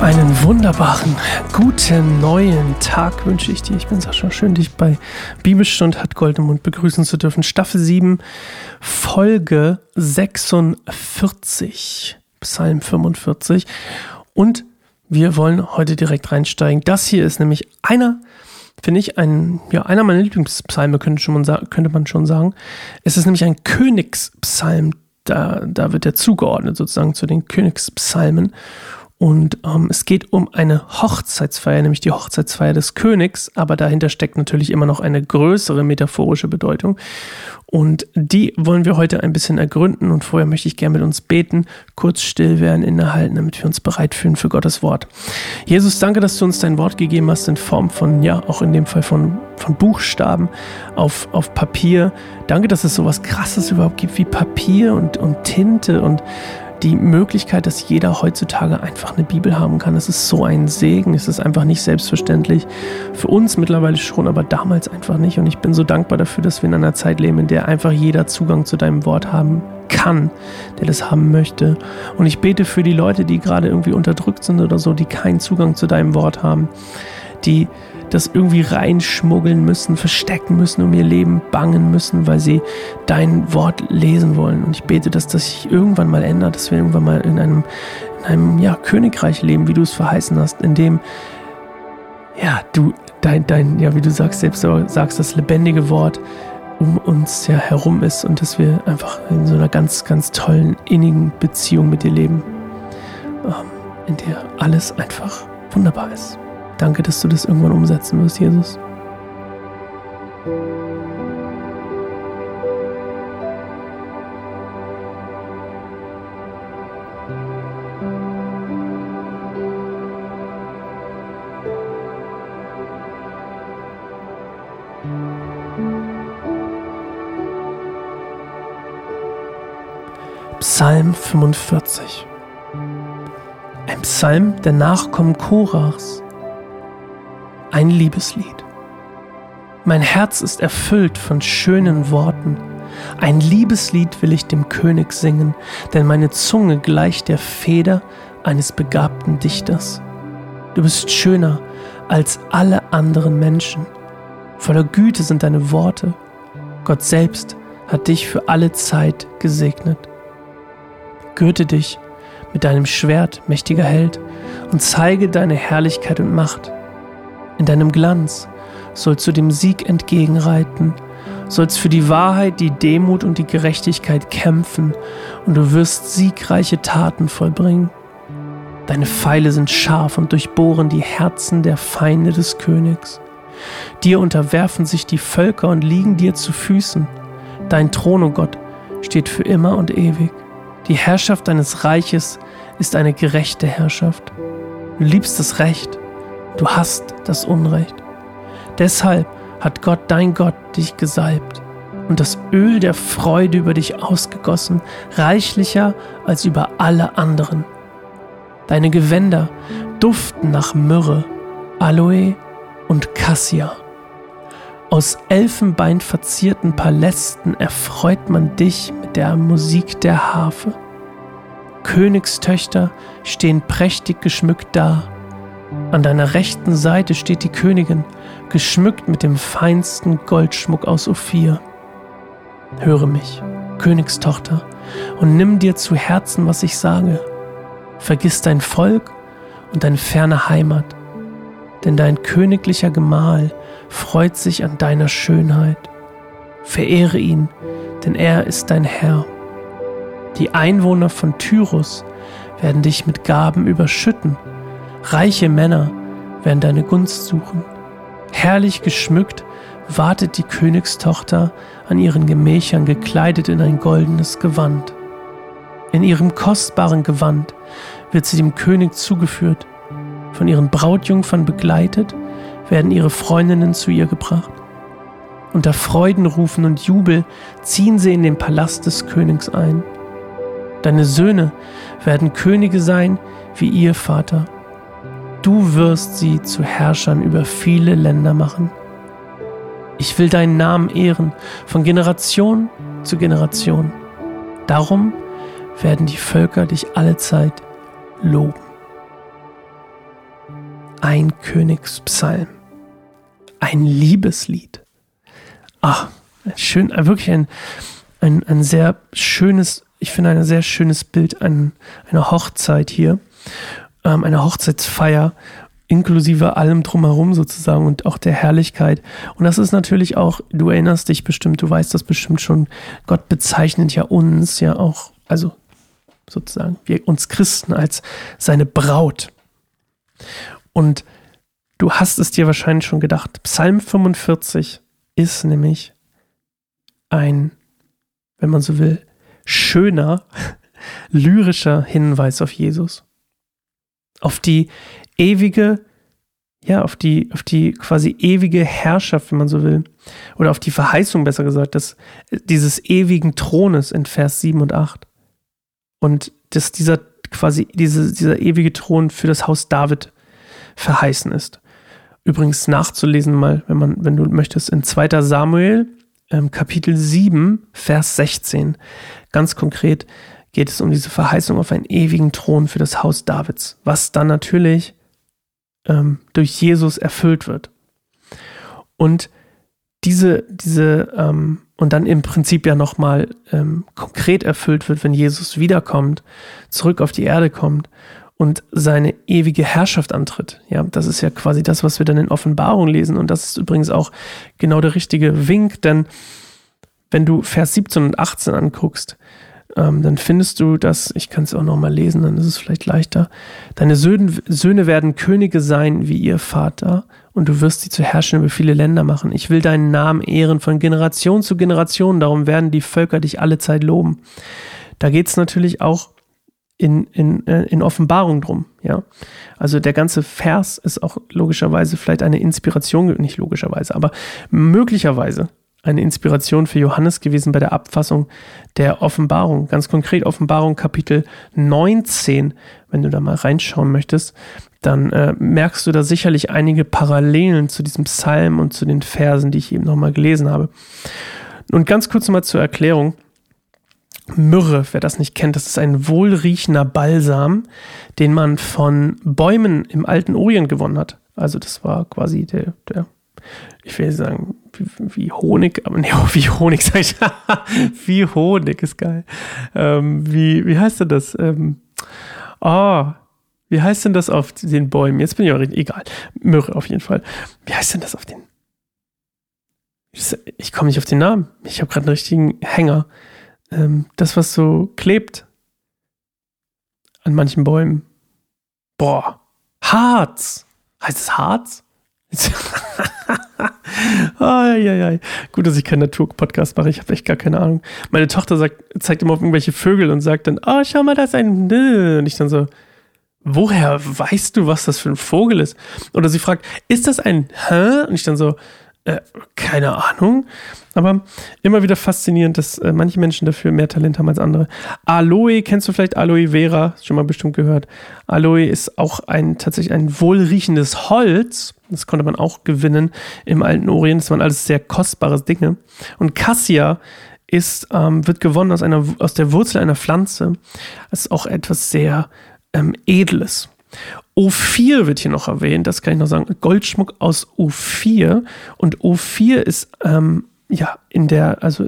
Einen wunderbaren, guten neuen Tag wünsche ich dir. Ich bin Sascha. Schön, dich bei Bibelstund hat Gold im Mund begrüßen zu dürfen. Staffel 7, Folge 46, Psalm 45. Und wir wollen heute direkt reinsteigen. Das hier ist nämlich einer, finde ich, ein, ja, einer meiner Lieblingspsalme, könnte, schon man, könnte man schon sagen. Es ist nämlich ein Königspsalm. Da, da wird er zugeordnet sozusagen zu den Königspsalmen. Und ähm, es geht um eine Hochzeitsfeier, nämlich die Hochzeitsfeier des Königs, aber dahinter steckt natürlich immer noch eine größere metaphorische Bedeutung. Und die wollen wir heute ein bisschen ergründen. Und vorher möchte ich gerne mit uns beten, kurz still werden, innehalten, damit wir uns bereit fühlen für Gottes Wort. Jesus, danke, dass du uns dein Wort gegeben hast in Form von, ja, auch in dem Fall von, von Buchstaben auf, auf Papier. Danke, dass es sowas Krasses überhaupt gibt wie Papier und, und Tinte und die Möglichkeit, dass jeder heutzutage einfach eine Bibel haben kann. Es ist so ein Segen. Es ist einfach nicht selbstverständlich. Für uns mittlerweile schon, aber damals einfach nicht. Und ich bin so dankbar dafür, dass wir in einer Zeit leben, in der einfach jeder Zugang zu deinem Wort haben kann, der das haben möchte. Und ich bete für die Leute, die gerade irgendwie unterdrückt sind oder so, die keinen Zugang zu deinem Wort haben, die das irgendwie reinschmuggeln müssen, verstecken müssen, um ihr Leben bangen müssen, weil sie dein Wort lesen wollen. Und ich bete, dass das sich irgendwann mal ändert, dass wir irgendwann mal in einem, in einem ja, Königreich leben, wie du es verheißen hast, in dem ja, du dein, dein, ja, wie du sagst, selbst sagst, das lebendige Wort um uns ja herum ist und dass wir einfach in so einer ganz, ganz tollen, innigen Beziehung mit dir leben, ähm, in der alles einfach wunderbar ist. Danke, dass du das irgendwann umsetzen wirst, Jesus. Psalm 45. Ein Psalm der Nachkommen Korachs ein Liebeslied. Mein Herz ist erfüllt von schönen Worten. Ein Liebeslied will ich dem König singen, denn meine Zunge gleicht der Feder eines begabten Dichters. Du bist schöner als alle anderen Menschen. Voller Güte sind deine Worte. Gott selbst hat dich für alle Zeit gesegnet. Gürte dich mit deinem Schwert, mächtiger Held, und zeige deine Herrlichkeit und Macht. In deinem Glanz sollst du dem Sieg entgegenreiten, sollst für die Wahrheit, die Demut und die Gerechtigkeit kämpfen, und du wirst siegreiche Taten vollbringen. Deine Pfeile sind scharf und durchbohren die Herzen der Feinde des Königs. Dir unterwerfen sich die Völker und liegen dir zu Füßen. Dein Thron, o oh Gott, steht für immer und ewig. Die Herrschaft deines Reiches ist eine gerechte Herrschaft. Du liebst das Recht Du hast das Unrecht. Deshalb hat Gott dein Gott dich gesalbt und das Öl der Freude über dich ausgegossen, reichlicher als über alle anderen. Deine Gewänder duften nach Myrrhe, Aloe und Cassia. Aus Elfenbein verzierten Palästen erfreut man dich mit der Musik der Harfe. Königstöchter stehen prächtig geschmückt da, an deiner rechten Seite steht die Königin, geschmückt mit dem feinsten Goldschmuck aus Ophir. Höre mich, Königstochter, und nimm dir zu Herzen, was ich sage. Vergiss dein Volk und deine ferne Heimat, denn dein königlicher Gemahl freut sich an deiner Schönheit. Verehre ihn, denn er ist dein Herr. Die Einwohner von Tyrus werden dich mit Gaben überschütten Reiche Männer werden deine Gunst suchen. Herrlich geschmückt wartet die Königstochter an ihren Gemächern gekleidet in ein goldenes Gewand. In ihrem kostbaren Gewand wird sie dem König zugeführt. Von ihren Brautjungfern begleitet werden ihre Freundinnen zu ihr gebracht. Unter Freudenrufen und Jubel ziehen sie in den Palast des Königs ein. Deine Söhne werden Könige sein wie ihr Vater. Du wirst sie zu Herrschern über viele Länder machen. Ich will deinen Namen ehren von Generation zu Generation. Darum werden die Völker dich allezeit loben. ein Königspsalm. Ein Liebeslied. Ach, schön, wirklich ein, ein, ein sehr schönes, ich finde ein sehr schönes Bild an einer Hochzeit hier, ähm, einer Hochzeitsfeier, inklusive allem drumherum sozusagen und auch der Herrlichkeit. Und das ist natürlich auch, du erinnerst dich bestimmt, du weißt das bestimmt schon, Gott bezeichnet ja uns ja auch, also sozusagen, wir uns Christen als seine Braut. Und du hast es dir wahrscheinlich schon gedacht, Psalm 45 ist nämlich ein, wenn man so will, schöner, lyrischer Hinweis auf Jesus. Auf die ewige, ja, auf die, auf die quasi ewige Herrschaft, wenn man so will. Oder auf die Verheißung, besser gesagt, des, dieses ewigen Thrones in Vers 7 und 8. Und dass dieser quasi, diese, dieser ewige Thron für das Haus David verheißen ist. Übrigens nachzulesen mal, wenn man, wenn du möchtest, in 2. Samuel, ähm, Kapitel 7, Vers 16. Ganz konkret geht es um diese Verheißung auf einen ewigen Thron für das Haus Davids, was dann natürlich ähm, durch Jesus erfüllt wird. Und diese, diese, ähm, und dann im Prinzip ja nochmal ähm, konkret erfüllt wird, wenn Jesus wiederkommt, zurück auf die Erde kommt und seine ewige Herrschaft antritt. Ja, das ist ja quasi das, was wir dann in Offenbarung lesen. Und das ist übrigens auch genau der richtige Wink, denn wenn du Vers 17 und 18 anguckst, ähm, dann findest du das, ich kann es auch nochmal lesen, dann ist es vielleicht leichter. Deine Söhne, Söhne werden Könige sein wie ihr Vater und du wirst sie zu Herrschern über viele Länder machen. Ich will deinen Namen ehren von Generation zu Generation, darum werden die Völker dich alle Zeit loben. Da geht es natürlich auch in, in, äh, in Offenbarung drum, ja. Also der ganze Vers ist auch logischerweise vielleicht eine Inspiration, nicht logischerweise, aber möglicherweise eine Inspiration für Johannes gewesen bei der Abfassung der Offenbarung. Ganz konkret Offenbarung Kapitel 19. Wenn du da mal reinschauen möchtest, dann äh, merkst du da sicherlich einige Parallelen zu diesem Psalm und zu den Versen, die ich eben nochmal gelesen habe. Und ganz kurz nochmal zur Erklärung. Myrrhe, wer das nicht kennt, das ist ein wohlriechender Balsam, den man von Bäumen im alten Orient gewonnen hat. Also das war quasi der, der ich will sagen, wie, Honig, aber nee, wie Honig sag ich. wie Honig ist geil. Ähm, wie, wie heißt denn das? Ähm, oh, wie heißt denn das auf den Bäumen? Jetzt bin ich auch richtig, egal. Myrrhe auf jeden Fall. Wie heißt denn das auf den? Ich komme nicht auf den Namen. Ich habe gerade einen richtigen Hänger. Ähm, das, was so klebt an manchen Bäumen. Boah. Harz. Heißt es Harz? ai, ai, ai. Gut, dass ich keinen Naturpodcast mache. Ich habe echt gar keine Ahnung. Meine Tochter sagt, zeigt immer auf irgendwelche Vögel und sagt dann, oh, schau mal, das ist ein Nö. Und ich dann so, woher weißt du, was das für ein Vogel ist? Oder sie fragt, ist das ein Hä? Und ich dann so, äh, keine Ahnung. Aber immer wieder faszinierend, dass äh, manche Menschen dafür mehr Talent haben als andere. Aloe, kennst du vielleicht Aloe Vera? Schon mal bestimmt gehört. Aloe ist auch ein tatsächlich ein wohlriechendes Holz. Das konnte man auch gewinnen im alten Orient. Das waren alles sehr kostbare Dinge. Und Cassia ist, ähm, wird gewonnen aus, einer, aus der Wurzel einer Pflanze. Das ist auch etwas sehr ähm, Edles. O4 wird hier noch erwähnt, das kann ich noch sagen. Goldschmuck aus O4. Und O4 ist ähm, ja in der, also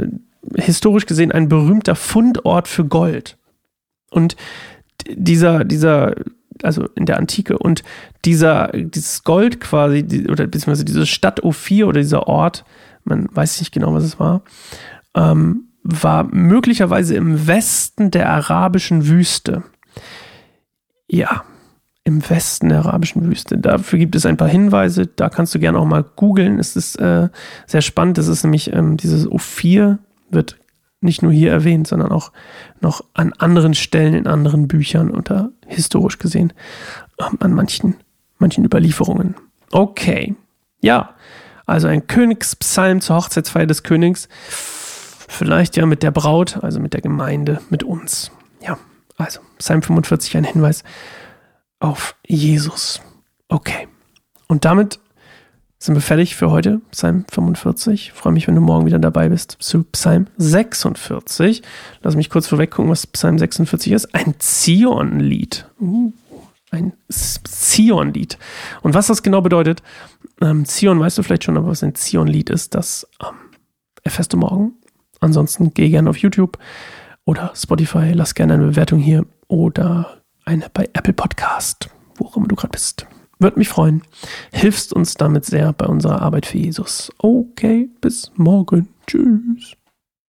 historisch gesehen ein berühmter Fundort für Gold. Und dieser, dieser, also in der Antike und dieser, dieses Gold quasi, oder beziehungsweise diese Stadt O4 oder dieser Ort, man weiß nicht genau, was es war, ähm, war möglicherweise im Westen der arabischen Wüste. Ja, im Westen der arabischen Wüste. Dafür gibt es ein paar Hinweise, da kannst du gerne auch mal googeln. Es ist äh, sehr spannend. Es ist nämlich ähm, dieses O4 wird nicht nur hier erwähnt, sondern auch noch an anderen Stellen in anderen Büchern oder historisch gesehen ähm, an manchen, manchen Überlieferungen. Okay, ja, also ein Königspsalm zur Hochzeitsfeier des Königs. Vielleicht ja mit der Braut, also mit der Gemeinde, mit uns. Ja, also Psalm 45 ein Hinweis auf Jesus. Okay. Und damit sind wir fertig für heute. Psalm 45. Ich freue mich, wenn du morgen wieder dabei bist zu Psalm 46. Lass mich kurz vorweg gucken, was Psalm 46 ist. Ein Zion-Lied. Uh, ein Zion-Lied. Und was das genau bedeutet, ähm, Zion weißt du vielleicht schon, aber was ein Zion-Lied ist, das ähm, erfährst du morgen. Ansonsten geh gerne auf YouTube oder Spotify, lass gerne eine Bewertung hier oder eine bei Apple Podcast, wo auch immer du gerade bist. Würde mich freuen. Hilfst uns damit sehr bei unserer Arbeit für Jesus. Okay, bis morgen. Tschüss.